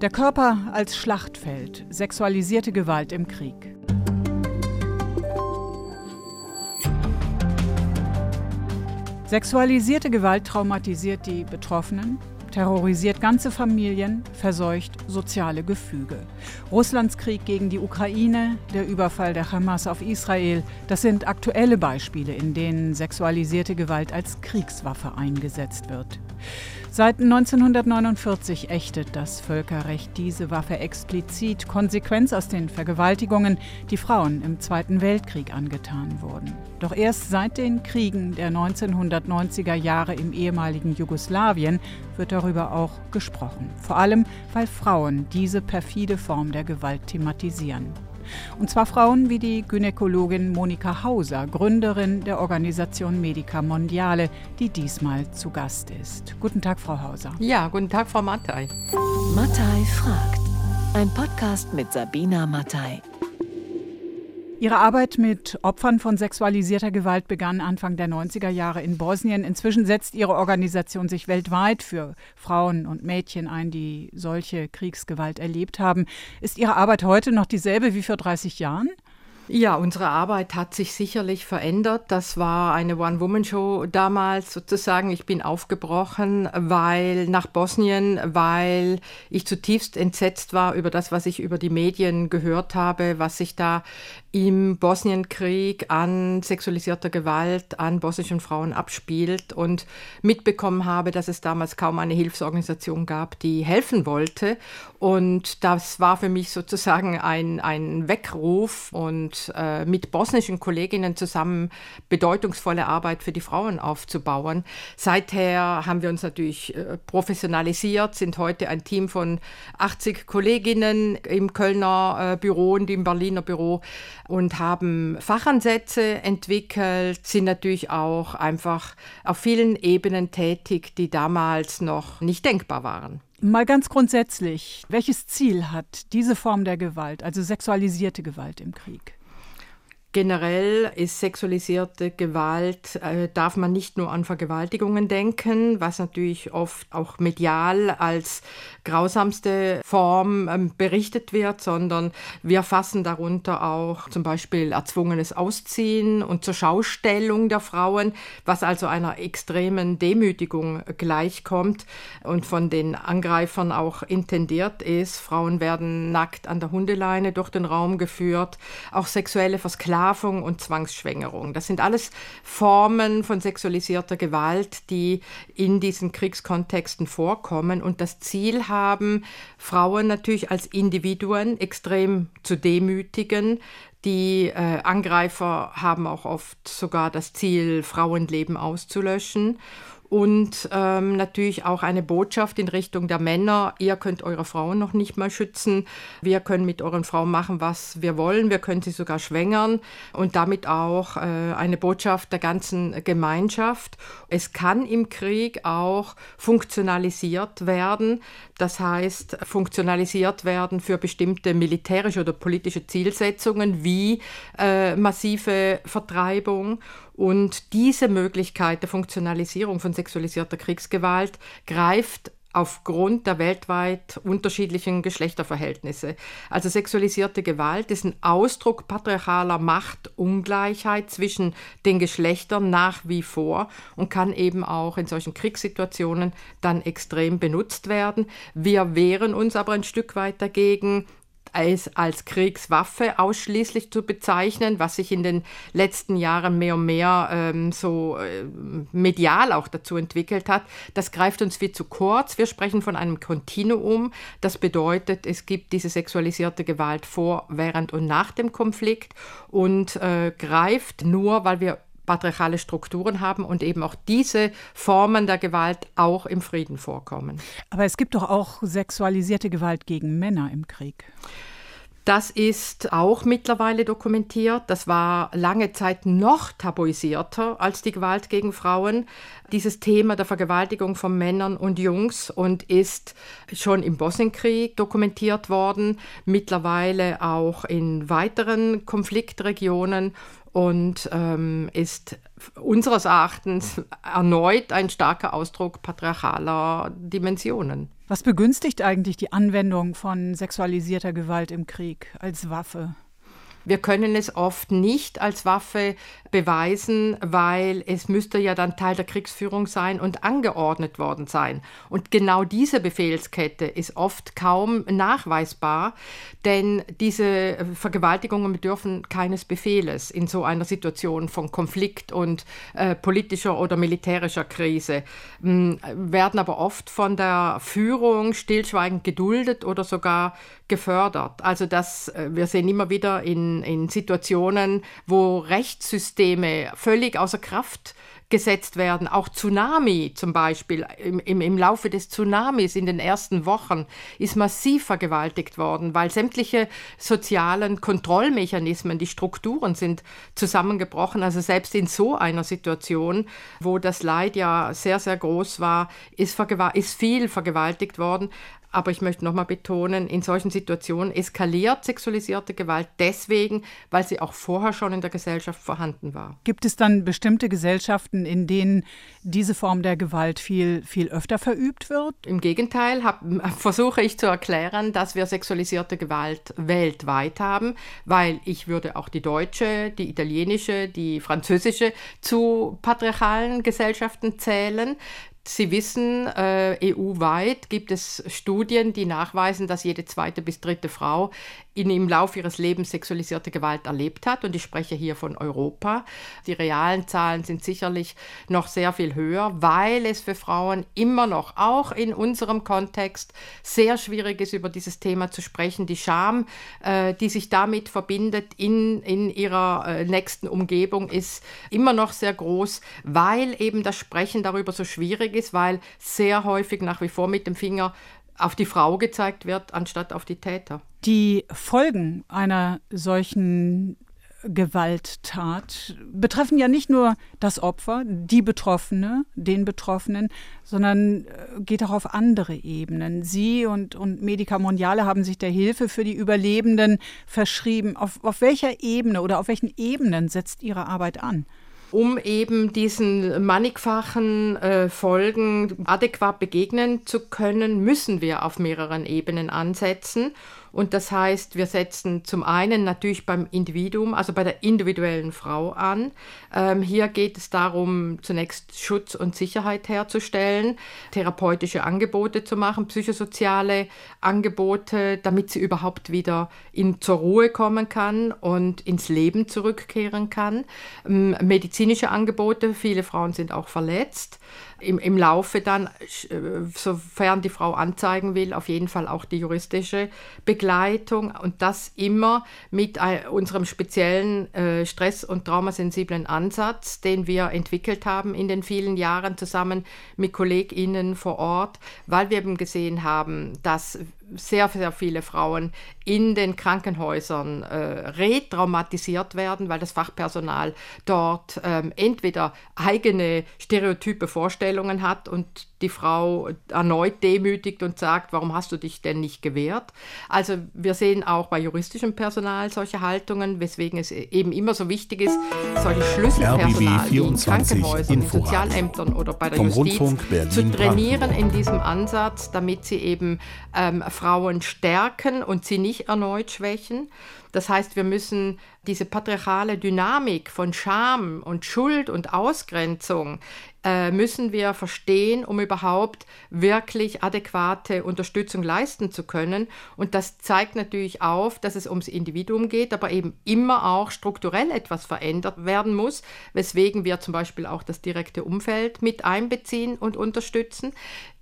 Der Körper als Schlachtfeld, sexualisierte Gewalt im Krieg. Sexualisierte Gewalt traumatisiert die Betroffenen, terrorisiert ganze Familien, verseucht soziale Gefüge. Russlands Krieg gegen die Ukraine, der Überfall der Hamas auf Israel, das sind aktuelle Beispiele, in denen sexualisierte Gewalt als Kriegswaffe eingesetzt wird. Seit 1949 ächtet das Völkerrecht diese Waffe explizit, Konsequenz aus den Vergewaltigungen, die Frauen im Zweiten Weltkrieg angetan wurden. Doch erst seit den Kriegen der 1990er Jahre im ehemaligen Jugoslawien wird darüber auch gesprochen. Vor allem, weil Frauen diese perfide Form der Gewalt thematisieren. Und zwar Frauen wie die Gynäkologin Monika Hauser, Gründerin der Organisation Medica Mondiale, die diesmal zu Gast ist. Guten Tag, Frau Hauser. Ja, guten Tag, Frau Mattei. Mattei fragt. Ein Podcast mit Sabina Mattei. Ihre Arbeit mit Opfern von sexualisierter Gewalt begann Anfang der 90er Jahre in Bosnien. Inzwischen setzt Ihre Organisation sich weltweit für Frauen und Mädchen ein, die solche Kriegsgewalt erlebt haben. Ist Ihre Arbeit heute noch dieselbe wie vor 30 Jahren? Ja, unsere Arbeit hat sich sicherlich verändert. Das war eine One-Woman-Show damals sozusagen. Ich bin aufgebrochen, weil nach Bosnien, weil ich zutiefst entsetzt war über das, was ich über die Medien gehört habe, was sich da im Bosnienkrieg an sexualisierter Gewalt an bosnischen Frauen abspielt und mitbekommen habe, dass es damals kaum eine Hilfsorganisation gab, die helfen wollte. Und das war für mich sozusagen ein, ein Weckruf und äh, mit bosnischen Kolleginnen zusammen bedeutungsvolle Arbeit für die Frauen aufzubauen. Seither haben wir uns natürlich äh, professionalisiert, sind heute ein Team von 80 Kolleginnen im Kölner äh, Büro und im Berliner Büro und haben Fachansätze entwickelt, sind natürlich auch einfach auf vielen Ebenen tätig, die damals noch nicht denkbar waren. Mal ganz grundsätzlich, welches Ziel hat diese Form der Gewalt, also sexualisierte Gewalt im Krieg? Generell ist sexualisierte Gewalt, äh, darf man nicht nur an Vergewaltigungen denken, was natürlich oft auch medial als grausamste Form ähm, berichtet wird, sondern wir fassen darunter auch zum Beispiel erzwungenes Ausziehen und zur Schaustellung der Frauen, was also einer extremen Demütigung gleichkommt und von den Angreifern auch intendiert ist. Frauen werden nackt an der Hundeleine durch den Raum geführt, auch sexuelle Versklavung Versklavung und Zwangsschwängerung. Das sind alles Formen von sexualisierter Gewalt, die in diesen Kriegskontexten vorkommen. Und das Ziel haben, Frauen natürlich als Individuen extrem zu demütigen, die äh, Angreifer haben auch oft sogar das Ziel, Frauenleben auszulöschen und ähm, natürlich auch eine Botschaft in Richtung der Männer. Ihr könnt eure Frauen noch nicht mal schützen. Wir können mit euren Frauen machen, was wir wollen. Wir können sie sogar schwängern und damit auch äh, eine Botschaft der ganzen Gemeinschaft. Es kann im Krieg auch funktionalisiert werden. Das heißt, funktionalisiert werden für bestimmte militärische oder politische Zielsetzungen wie äh, massive Vertreibung und diese Möglichkeit der Funktionalisierung von sexualisierter Kriegsgewalt greift aufgrund der weltweit unterschiedlichen Geschlechterverhältnisse. Also sexualisierte Gewalt ist ein Ausdruck patriarchaler Machtungleichheit zwischen den Geschlechtern nach wie vor und kann eben auch in solchen Kriegssituationen dann extrem benutzt werden. Wir wehren uns aber ein Stück weit dagegen, es als Kriegswaffe ausschließlich zu bezeichnen, was sich in den letzten Jahren mehr und mehr ähm, so äh, medial auch dazu entwickelt hat. Das greift uns viel zu kurz. Wir sprechen von einem Kontinuum. Das bedeutet, es gibt diese sexualisierte Gewalt vor, während und nach dem Konflikt und äh, greift nur, weil wir patriarchale Strukturen haben und eben auch diese Formen der Gewalt auch im Frieden vorkommen. Aber es gibt doch auch sexualisierte Gewalt gegen Männer im Krieg. Das ist auch mittlerweile dokumentiert. Das war lange Zeit noch tabuisierter als die Gewalt gegen Frauen. Dieses Thema der Vergewaltigung von Männern und Jungs und ist schon im Bosnienkrieg dokumentiert worden, mittlerweile auch in weiteren Konfliktregionen und ähm, ist unseres Erachtens erneut ein starker Ausdruck patriarchaler Dimensionen. Was begünstigt eigentlich die Anwendung von sexualisierter Gewalt im Krieg als Waffe? Wir können es oft nicht als Waffe beweisen, weil es müsste ja dann Teil der Kriegsführung sein und angeordnet worden sein. Und genau diese Befehlskette ist oft kaum nachweisbar, denn diese Vergewaltigungen bedürfen keines Befehles in so einer Situation von Konflikt und äh, politischer oder militärischer Krise, mh, werden aber oft von der Führung stillschweigend geduldet oder sogar gefördert. Also das, äh, wir sehen immer wieder in, in Situationen, wo Rechtssysteme völlig außer Kraft gesetzt werden. Auch Tsunami zum Beispiel. Im, im, Im Laufe des Tsunamis in den ersten Wochen ist massiv vergewaltigt worden, weil sämtliche sozialen Kontrollmechanismen, die Strukturen sind zusammengebrochen. Also selbst in so einer Situation, wo das Leid ja sehr, sehr groß war, ist, ist viel vergewaltigt worden. Aber ich möchte nochmal betonen, in solchen Situationen eskaliert sexualisierte Gewalt deswegen, weil sie auch vorher schon in der Gesellschaft vorhanden war. Gibt es dann bestimmte Gesellschaften, in denen diese Form der Gewalt viel, viel öfter verübt wird? Im Gegenteil hab, versuche ich zu erklären, dass wir sexualisierte Gewalt weltweit haben, weil ich würde auch die deutsche, die italienische, die französische zu patriarchalen Gesellschaften zählen. Sie wissen, äh, EU-weit gibt es Studien, die nachweisen, dass jede zweite bis dritte Frau in, im Laufe ihres Lebens sexualisierte Gewalt erlebt hat. Und ich spreche hier von Europa. Die realen Zahlen sind sicherlich noch sehr viel höher, weil es für Frauen immer noch, auch in unserem Kontext, sehr schwierig ist, über dieses Thema zu sprechen. Die Scham, äh, die sich damit verbindet in, in ihrer äh, nächsten Umgebung, ist immer noch sehr groß, weil eben das Sprechen darüber so schwierig ist, weil sehr häufig nach wie vor mit dem Finger auf die Frau gezeigt wird, anstatt auf die Täter. Die Folgen einer solchen Gewalttat betreffen ja nicht nur das Opfer, die Betroffene, den Betroffenen, sondern äh, geht auch auf andere Ebenen. Sie und, und Medica Mondiale haben sich der Hilfe für die Überlebenden verschrieben. Auf, auf welcher Ebene oder auf welchen Ebenen setzt Ihre Arbeit an? Um eben diesen mannigfachen äh, Folgen adäquat begegnen zu können, müssen wir auf mehreren Ebenen ansetzen. Und das heißt, wir setzen zum einen natürlich beim Individuum, also bei der individuellen Frau an. Ähm, hier geht es darum, zunächst Schutz und Sicherheit herzustellen, therapeutische Angebote zu machen, psychosoziale Angebote, damit sie überhaupt wieder in, zur Ruhe kommen kann und ins Leben zurückkehren kann. Ähm, medizinische Angebote, viele Frauen sind auch verletzt im, im Laufe dann, äh, sofern die Frau anzeigen will, auf jeden Fall auch die juristische Begleitung und das immer mit unserem speziellen äh, stress- und traumasensiblen Ansatz, den wir entwickelt haben in den vielen Jahren zusammen mit KollegInnen vor Ort, weil wir eben gesehen haben, dass sehr, sehr viele Frauen in den Krankenhäusern äh, retraumatisiert werden, weil das Fachpersonal dort ähm, entweder eigene stereotype Vorstellungen hat und die Frau erneut demütigt und sagt, warum hast du dich denn nicht gewehrt? Also wir sehen auch bei juristischem Personal solche Haltungen, weswegen es eben immer so wichtig ist, solche Schlüsselpersonal in Krankenhäusern, in Sozialämtern oder bei der Justiz zu trainieren in diesem Ansatz, damit sie eben ähm, Frauen stärken und sie nicht erneut schwächen. Das heißt, wir müssen diese patriarchale Dynamik von Scham und Schuld und Ausgrenzung äh, müssen wir verstehen, um überhaupt wirklich adäquate Unterstützung leisten zu können. Und das zeigt natürlich auf, dass es ums Individuum geht, aber eben immer auch strukturell etwas verändert werden muss, weswegen wir zum Beispiel auch das direkte Umfeld mit einbeziehen und unterstützen.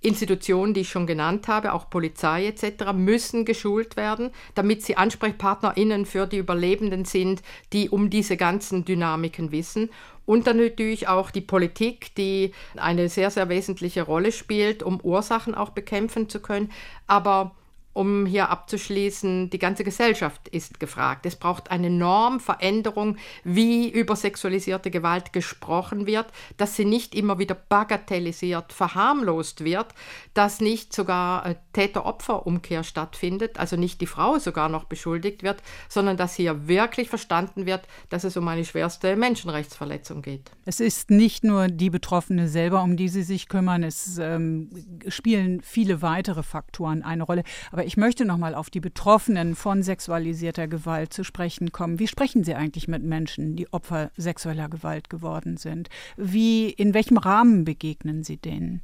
Institutionen, die ich schon genannt habe, auch Polizei etc., müssen geschult werden, damit sie AnsprechpartnerInnen für die Überlebenden sind, die um diese ganzen Dynamiken wissen. Und dann natürlich auch die Politik, die eine sehr, sehr wesentliche Rolle spielt, um Ursachen auch bekämpfen zu können. Aber um hier abzuschließen, die ganze Gesellschaft ist gefragt. Es braucht eine Normveränderung, wie über sexualisierte Gewalt gesprochen wird, dass sie nicht immer wieder bagatellisiert, verharmlost wird, dass nicht sogar äh, Täter-Opfer-Umkehr stattfindet, also nicht die Frau sogar noch beschuldigt wird, sondern dass hier wirklich verstanden wird, dass es um eine schwerste Menschenrechtsverletzung geht. Es ist nicht nur die Betroffene selber, um die Sie sich kümmern, es ähm, spielen viele weitere Faktoren eine Rolle. Aber ich möchte noch mal auf die Betroffenen von sexualisierter Gewalt zu sprechen kommen. Wie sprechen Sie eigentlich mit Menschen, die Opfer sexueller Gewalt geworden sind? Wie, in welchem Rahmen begegnen Sie denen?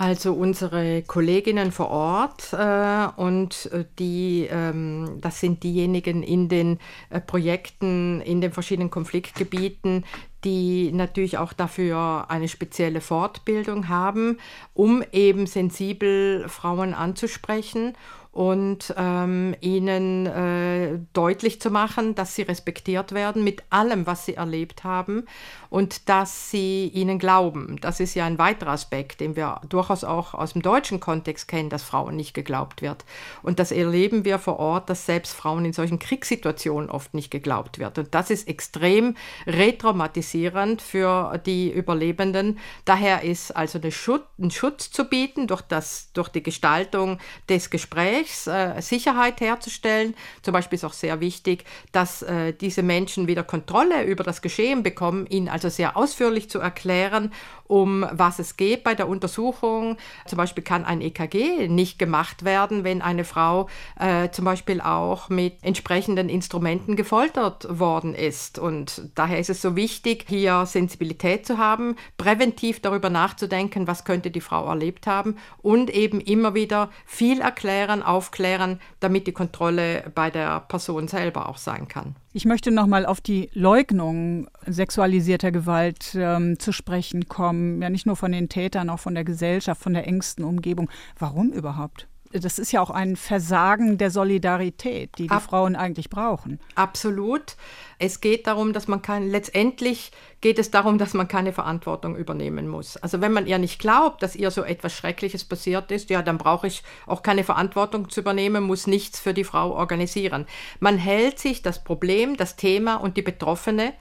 Also unsere Kolleginnen vor Ort äh, und äh, die, ähm, das sind diejenigen in den äh, Projekten, in den verschiedenen Konfliktgebieten, die natürlich auch dafür eine spezielle Fortbildung haben, um eben sensibel Frauen anzusprechen und ähm, ihnen äh, deutlich zu machen, dass sie respektiert werden mit allem, was sie erlebt haben und dass sie ihnen glauben. Das ist ja ein weiterer Aspekt, den wir durchaus auch aus dem deutschen Kontext kennen, dass Frauen nicht geglaubt wird. Und das erleben wir vor Ort, dass selbst Frauen in solchen Kriegssituationen oft nicht geglaubt wird. Und das ist extrem retraumatisierend für die Überlebenden. Daher ist also Schutz, ein Schutz zu bieten durch, das, durch die Gestaltung des Gesprächs Gesprächs äh, Sicherheit herzustellen. Zum Beispiel ist auch sehr wichtig, dass äh, diese Menschen wieder Kontrolle über das Geschehen bekommen, ihnen also sehr ausführlich zu erklären, um was es geht bei der Untersuchung. Zum Beispiel kann ein EKG nicht gemacht werden, wenn eine Frau äh, zum Beispiel auch mit entsprechenden Instrumenten gefoltert worden ist. Und daher ist es so wichtig, hier Sensibilität zu haben, präventiv darüber nachzudenken, was könnte die Frau erlebt haben und eben immer wieder viel erklären, aufklären, damit die Kontrolle bei der Person selber auch sein kann. Ich möchte noch mal auf die Leugnung sexualisierter Gewalt ähm, zu sprechen kommen. Ja, nicht nur von den Tätern, auch von der Gesellschaft, von der engsten Umgebung. Warum überhaupt? Das ist ja auch ein Versagen der Solidarität, die die Ab Frauen eigentlich brauchen. Absolut. Es geht darum, dass man kann, letztendlich geht es darum, dass man keine Verantwortung übernehmen muss. Also wenn man ihr nicht glaubt, dass ihr so etwas Schreckliches passiert ist, ja, dann brauche ich auch keine Verantwortung zu übernehmen, muss nichts für die Frau organisieren. Man hält sich das Problem, das Thema und die Betroffene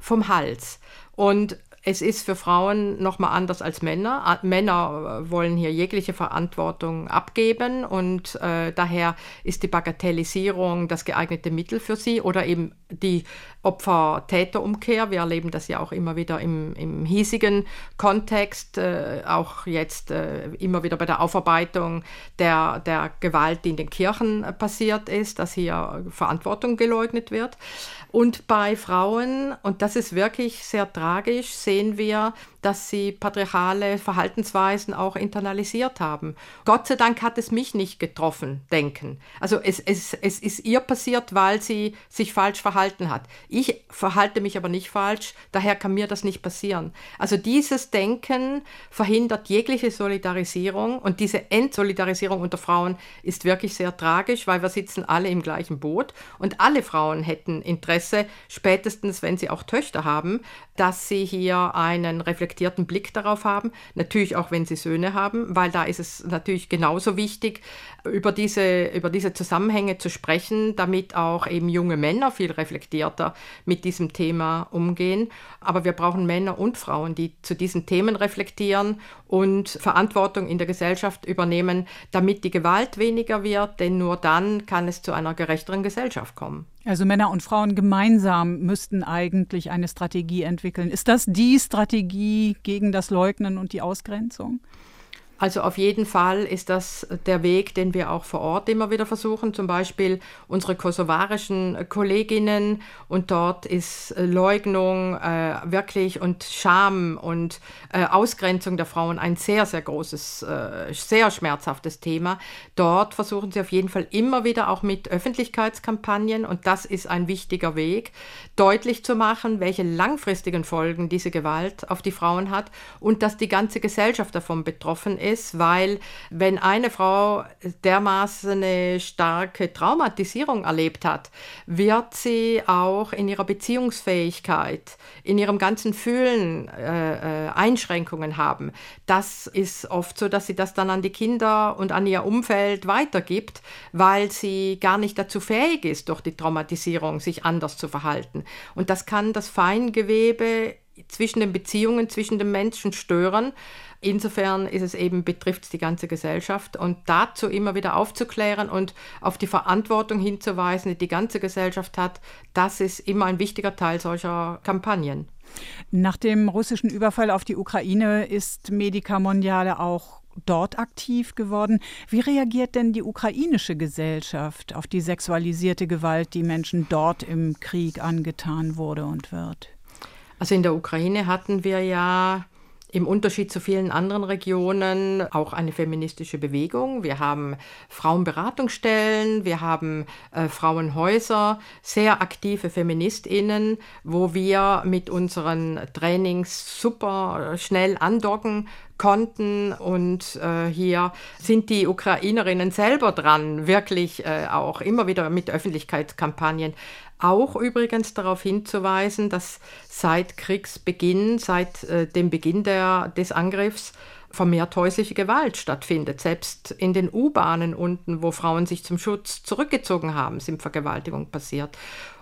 vom Hals. Und es ist für Frauen nochmal anders als Männer. Männer äh, wollen hier jegliche Verantwortung abgeben und äh, daher ist die Bagatellisierung das geeignete Mittel für sie oder eben die Opfer-Täter-Umkehr. Wir erleben das ja auch immer wieder im, im hiesigen Kontext, äh, auch jetzt äh, immer wieder bei der Aufarbeitung der, der Gewalt, die in den Kirchen äh, passiert ist, dass hier Verantwortung geleugnet wird. Und bei Frauen, und das ist wirklich sehr tragisch, sehen wir, dass sie patriarchale Verhaltensweisen auch internalisiert haben. Gott sei Dank hat es mich nicht getroffen, denken. Also es, es, es ist ihr passiert, weil sie sich falsch verhalten hat. Ich verhalte mich aber nicht falsch, daher kann mir das nicht passieren. Also dieses Denken verhindert jegliche Solidarisierung und diese Entsolidarisierung unter Frauen ist wirklich sehr tragisch, weil wir sitzen alle im gleichen Boot und alle Frauen hätten Interesse, spätestens wenn sie auch Töchter haben, dass sie hier einen reflektierten Blick darauf haben. Natürlich auch, wenn sie Söhne haben, weil da ist es natürlich genauso wichtig, über diese, über diese Zusammenhänge zu sprechen, damit auch eben junge Männer viel reflektierter mit diesem Thema umgehen. Aber wir brauchen Männer und Frauen, die zu diesen Themen reflektieren und Verantwortung in der Gesellschaft übernehmen, damit die Gewalt weniger wird, denn nur dann kann es zu einer gerechteren Gesellschaft kommen. Also Männer und Frauen gemeinsam müssten eigentlich eine Strategie entwickeln. Ist das die Strategie gegen das Leugnen und die Ausgrenzung? Also auf jeden Fall ist das der Weg, den wir auch vor Ort immer wieder versuchen. Zum Beispiel unsere kosovarischen Kolleginnen und dort ist Leugnung äh, wirklich und Scham und äh, Ausgrenzung der Frauen ein sehr, sehr großes, äh, sehr schmerzhaftes Thema. Dort versuchen sie auf jeden Fall immer wieder auch mit Öffentlichkeitskampagnen und das ist ein wichtiger Weg, deutlich zu machen, welche langfristigen Folgen diese Gewalt auf die Frauen hat und dass die ganze Gesellschaft davon betroffen ist ist, weil wenn eine Frau dermaßen eine starke Traumatisierung erlebt hat, wird sie auch in ihrer Beziehungsfähigkeit, in ihrem ganzen Fühlen äh, äh, Einschränkungen haben. Das ist oft so, dass sie das dann an die Kinder und an ihr Umfeld weitergibt, weil sie gar nicht dazu fähig ist, durch die Traumatisierung sich anders zu verhalten. Und das kann das Feingewebe zwischen den Beziehungen zwischen den Menschen stören. Insofern ist es eben, betrifft es die ganze Gesellschaft und dazu immer wieder aufzuklären und auf die Verantwortung hinzuweisen, die die ganze Gesellschaft hat, das ist immer ein wichtiger Teil solcher Kampagnen. Nach dem russischen Überfall auf die Ukraine ist Medica Mondiale auch dort aktiv geworden. Wie reagiert denn die ukrainische Gesellschaft auf die sexualisierte Gewalt, die Menschen dort im Krieg angetan wurde und wird? Also in der Ukraine hatten wir ja im Unterschied zu vielen anderen Regionen auch eine feministische Bewegung. Wir haben Frauenberatungsstellen, wir haben äh, Frauenhäuser, sehr aktive Feministinnen, wo wir mit unseren Trainings super äh, schnell andocken konnten. Und äh, hier sind die Ukrainerinnen selber dran, wirklich äh, auch immer wieder mit Öffentlichkeitskampagnen auch übrigens darauf hinzuweisen, dass seit Kriegsbeginn, seit äh, dem Beginn der, des Angriffs, vermehrt häusliche Gewalt stattfindet. Selbst in den U-Bahnen unten, wo Frauen sich zum Schutz zurückgezogen haben, sind Vergewaltigungen passiert.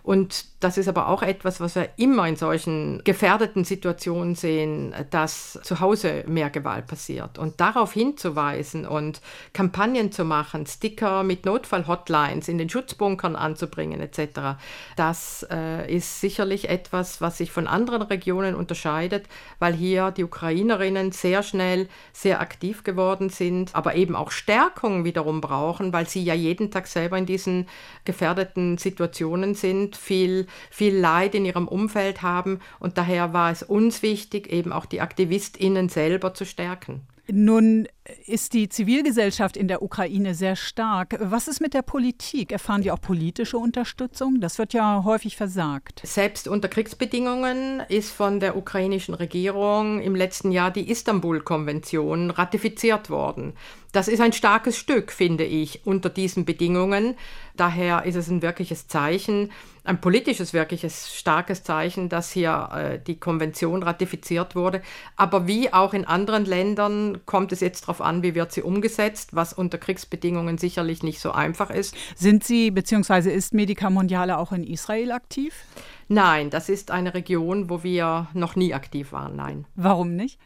Und das ist aber auch etwas, was wir immer in solchen gefährdeten Situationen sehen, dass zu Hause mehr Gewalt passiert. Und darauf hinzuweisen und Kampagnen zu machen, Sticker mit Notfall-Hotlines in den Schutzbunkern anzubringen etc., das äh, ist sicherlich etwas, was sich von anderen Regionen unterscheidet, weil hier die Ukrainerinnen sehr schnell sehr aktiv geworden sind, aber eben auch Stärkung wiederum brauchen, weil sie ja jeden Tag selber in diesen gefährdeten Situationen sind viel, viel Leid in ihrem Umfeld haben. Und daher war es uns wichtig, eben auch die AktivistInnen selber zu stärken. Nun ist die Zivilgesellschaft in der Ukraine sehr stark. Was ist mit der Politik? Erfahren die auch politische Unterstützung? Das wird ja häufig versagt. Selbst unter Kriegsbedingungen ist von der ukrainischen Regierung im letzten Jahr die Istanbul-Konvention ratifiziert worden. Das ist ein starkes Stück, finde ich, unter diesen Bedingungen. Daher ist es ein wirkliches Zeichen, ein politisches, wirkliches starkes Zeichen, dass hier äh, die Konvention ratifiziert wurde. Aber wie auch in anderen Ländern kommt es jetzt darauf an, wie wird sie umgesetzt, was unter Kriegsbedingungen sicherlich nicht so einfach ist. Sind Sie bzw. ist Medica Mondiale auch in Israel aktiv? Nein, das ist eine Region, wo wir noch nie aktiv waren, nein. Warum nicht?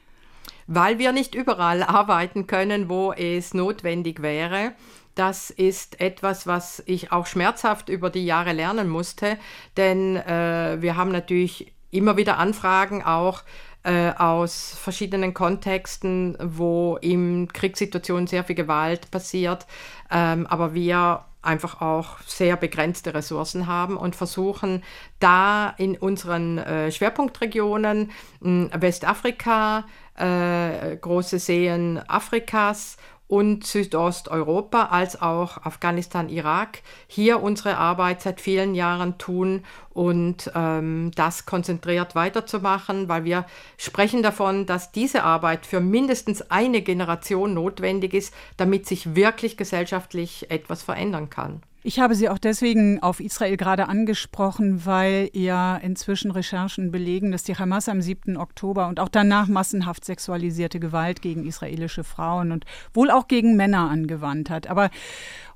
Weil wir nicht überall arbeiten können, wo es notwendig wäre. Das ist etwas, was ich auch schmerzhaft über die Jahre lernen musste, denn äh, wir haben natürlich immer wieder Anfragen auch äh, aus verschiedenen Kontexten, wo in Kriegssituationen sehr viel Gewalt passiert, ähm, aber wir einfach auch sehr begrenzte Ressourcen haben und versuchen da in unseren äh, Schwerpunktregionen Westafrika, äh, große Seen Afrikas und Südosteuropa als auch Afghanistan, Irak hier unsere Arbeit seit vielen Jahren tun und ähm, das konzentriert weiterzumachen, weil wir sprechen davon, dass diese Arbeit für mindestens eine Generation notwendig ist, damit sich wirklich gesellschaftlich etwas verändern kann. Ich habe Sie auch deswegen auf Israel gerade angesprochen, weil ja inzwischen Recherchen belegen, dass die Hamas am 7. Oktober und auch danach massenhaft sexualisierte Gewalt gegen israelische Frauen und wohl auch gegen Männer angewandt hat. Aber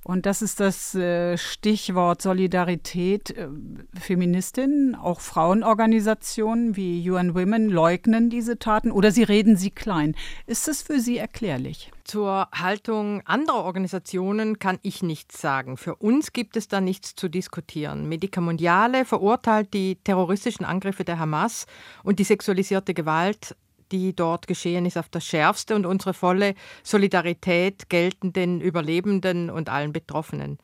und das ist das äh, Stichwort Solidarität. Äh, Feministinnen, auch Frauenorganisationen wie UN Women leugnen diese Taten oder sie reden sie klein. Ist das für Sie erklärlich? Zur Haltung anderer Organisationen kann ich nichts sagen. Für uns gibt es da nichts zu diskutieren. Medica Mondiale verurteilt die terroristischen Angriffe der Hamas und die sexualisierte Gewalt die dort geschehen ist, auf das Schärfste und unsere volle Solidarität gelten den Überlebenden und allen Betroffenen.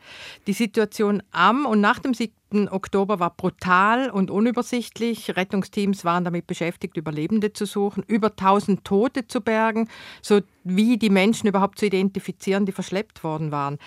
Die Situation am und nach dem 7. Oktober war brutal und unübersichtlich. Rettungsteams waren damit beschäftigt, Überlebende zu suchen, über 1000 Tote zu bergen, sowie die Menschen überhaupt zu identifizieren, die verschleppt worden waren.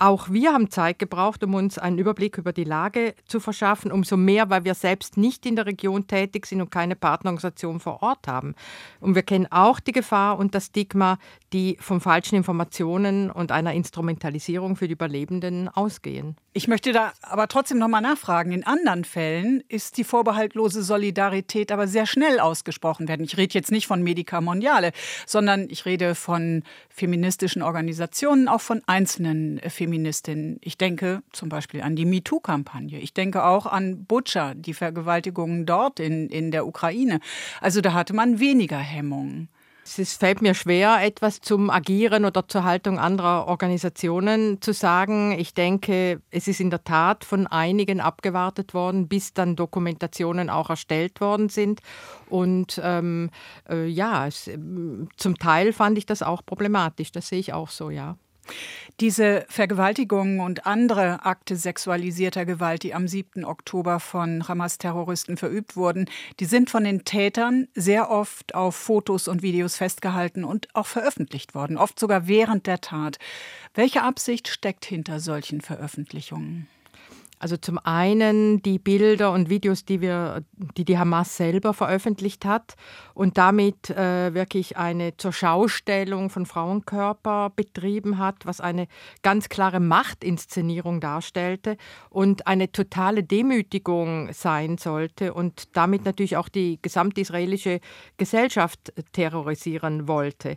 Auch wir haben Zeit gebraucht, um uns einen Überblick über die Lage zu verschaffen, umso mehr, weil wir selbst nicht in der Region tätig sind und keine Partnerorganisation vor Ort haben. Und wir kennen auch die Gefahr und das Stigma, die von falschen Informationen und einer Instrumentalisierung für die Überlebenden ausgehen. Ich möchte da aber trotzdem noch mal nachfragen. In anderen Fällen ist die vorbehaltlose Solidarität aber sehr schnell ausgesprochen werden. Ich rede jetzt nicht von Medica Mondiale, sondern ich rede von feministischen Organisationen, auch von einzelnen Feministinnen. Feministin. Ich denke zum Beispiel an die MeToo-Kampagne. Ich denke auch an Butscha, die Vergewaltigungen dort in, in der Ukraine. Also da hatte man weniger Hemmungen. Es fällt mir schwer, etwas zum Agieren oder zur Haltung anderer Organisationen zu sagen. Ich denke, es ist in der Tat von einigen abgewartet worden, bis dann Dokumentationen auch erstellt worden sind. Und ähm, äh, ja, es, zum Teil fand ich das auch problematisch. Das sehe ich auch so, ja. Diese Vergewaltigungen und andere Akte sexualisierter Gewalt, die am 7. Oktober von Hamas-Terroristen verübt wurden, die sind von den Tätern sehr oft auf Fotos und Videos festgehalten und auch veröffentlicht worden, oft sogar während der Tat. Welche Absicht steckt hinter solchen Veröffentlichungen? Also zum einen die Bilder und Videos, die wir, die die Hamas selber veröffentlicht hat und damit äh, wirklich eine Zurschaustellung von Frauenkörper betrieben hat, was eine ganz klare Machtinszenierung darstellte und eine totale Demütigung sein sollte und damit natürlich auch die gesamte israelische Gesellschaft terrorisieren wollte.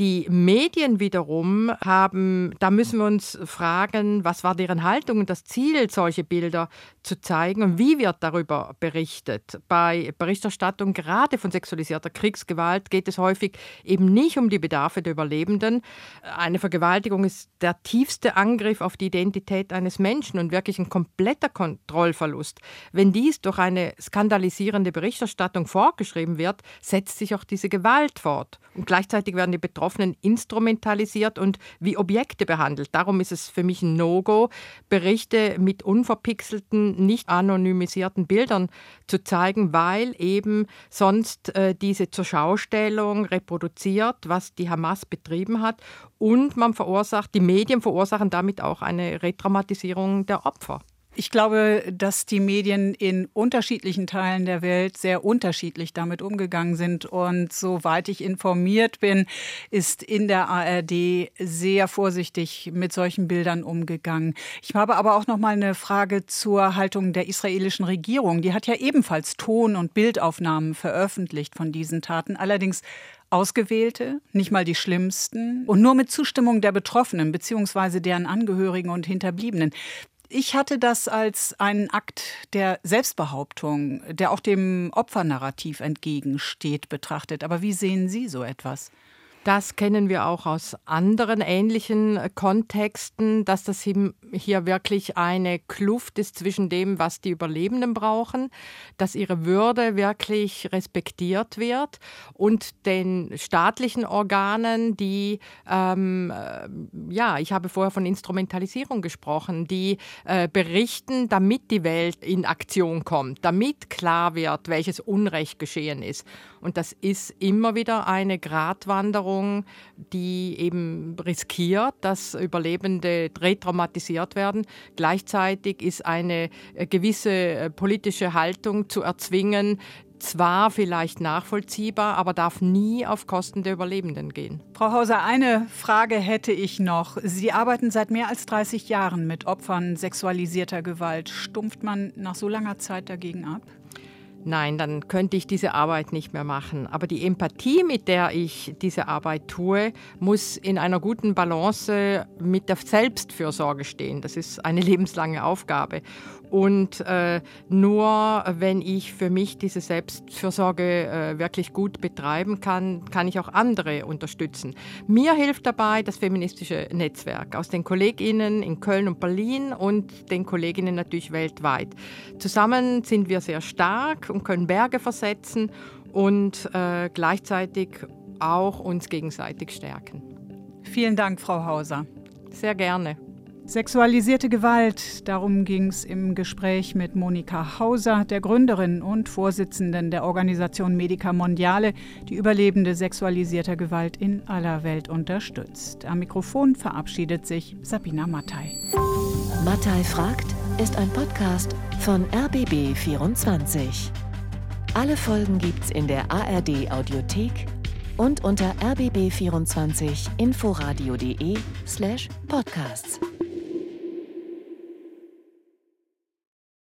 Die Medien wiederum haben, da müssen wir uns fragen, was war deren Haltung und das Ziel, solche Bilder zu zeigen und wie wird darüber berichtet. Bei Berichterstattung gerade von sexualisierter Kriegsgewalt geht es häufig eben nicht um die Bedarfe der Überlebenden. Eine Vergewaltigung ist der tiefste Angriff auf die Identität eines Menschen und wirklich ein kompletter Kontrollverlust. Wenn dies durch eine skandalisierende Berichterstattung vorgeschrieben wird, setzt sich auch diese Gewalt fort. Und gleichzeitig werden die Betroffenen Betroffenen instrumentalisiert und wie Objekte behandelt. Darum ist es für mich ein No-Go, Berichte mit unverpixelten, nicht anonymisierten Bildern zu zeigen, weil eben sonst äh, diese Zurschaustellung reproduziert, was die Hamas betrieben hat und man verursacht, die Medien verursachen damit auch eine Retraumatisierung der Opfer. Ich glaube, dass die Medien in unterschiedlichen Teilen der Welt sehr unterschiedlich damit umgegangen sind. Und soweit ich informiert bin, ist in der ARD sehr vorsichtig mit solchen Bildern umgegangen. Ich habe aber auch noch mal eine Frage zur Haltung der israelischen Regierung. Die hat ja ebenfalls Ton- und Bildaufnahmen veröffentlicht von diesen Taten. Allerdings Ausgewählte, nicht mal die schlimmsten und nur mit Zustimmung der Betroffenen bzw. deren Angehörigen und Hinterbliebenen. Ich hatte das als einen Akt der Selbstbehauptung, der auch dem Opfernarrativ entgegensteht, betrachtet. Aber wie sehen Sie so etwas? Das kennen wir auch aus anderen ähnlichen äh, Kontexten, dass das hier wirklich eine Kluft ist zwischen dem, was die Überlebenden brauchen, dass ihre Würde wirklich respektiert wird und den staatlichen Organen, die, ähm, äh, ja, ich habe vorher von Instrumentalisierung gesprochen, die äh, berichten, damit die Welt in Aktion kommt, damit klar wird, welches Unrecht geschehen ist. Und das ist immer wieder eine Gratwanderung, die eben riskiert, dass Überlebende retraumatisiert werden. Gleichzeitig ist eine äh, gewisse äh, politische Haltung zu erzwingen, zwar vielleicht nachvollziehbar, aber darf nie auf Kosten der Überlebenden gehen. Frau Hauser, eine Frage hätte ich noch. Sie arbeiten seit mehr als 30 Jahren mit Opfern sexualisierter Gewalt. Stumpft man nach so langer Zeit dagegen ab? Nein, dann könnte ich diese Arbeit nicht mehr machen. Aber die Empathie, mit der ich diese Arbeit tue, muss in einer guten Balance mit der Selbstfürsorge stehen. Das ist eine lebenslange Aufgabe. Und äh, nur wenn ich für mich diese Selbstfürsorge äh, wirklich gut betreiben kann, kann ich auch andere unterstützen. Mir hilft dabei das feministische Netzwerk aus den Kolleginnen in Köln und Berlin und den Kolleginnen natürlich weltweit. Zusammen sind wir sehr stark und können Berge versetzen und äh, gleichzeitig auch uns gegenseitig stärken. Vielen Dank, Frau Hauser. Sehr gerne. Sexualisierte Gewalt, darum ging es im Gespräch mit Monika Hauser, der Gründerin und Vorsitzenden der Organisation Medica Mondiale, die Überlebende sexualisierter Gewalt in aller Welt unterstützt. Am Mikrofon verabschiedet sich Sabina Mattei. Mattei fragt ist ein Podcast von RBB24. Alle Folgen gibt's in der ARD Audiothek und unter rbb24inforadio.de slash podcasts.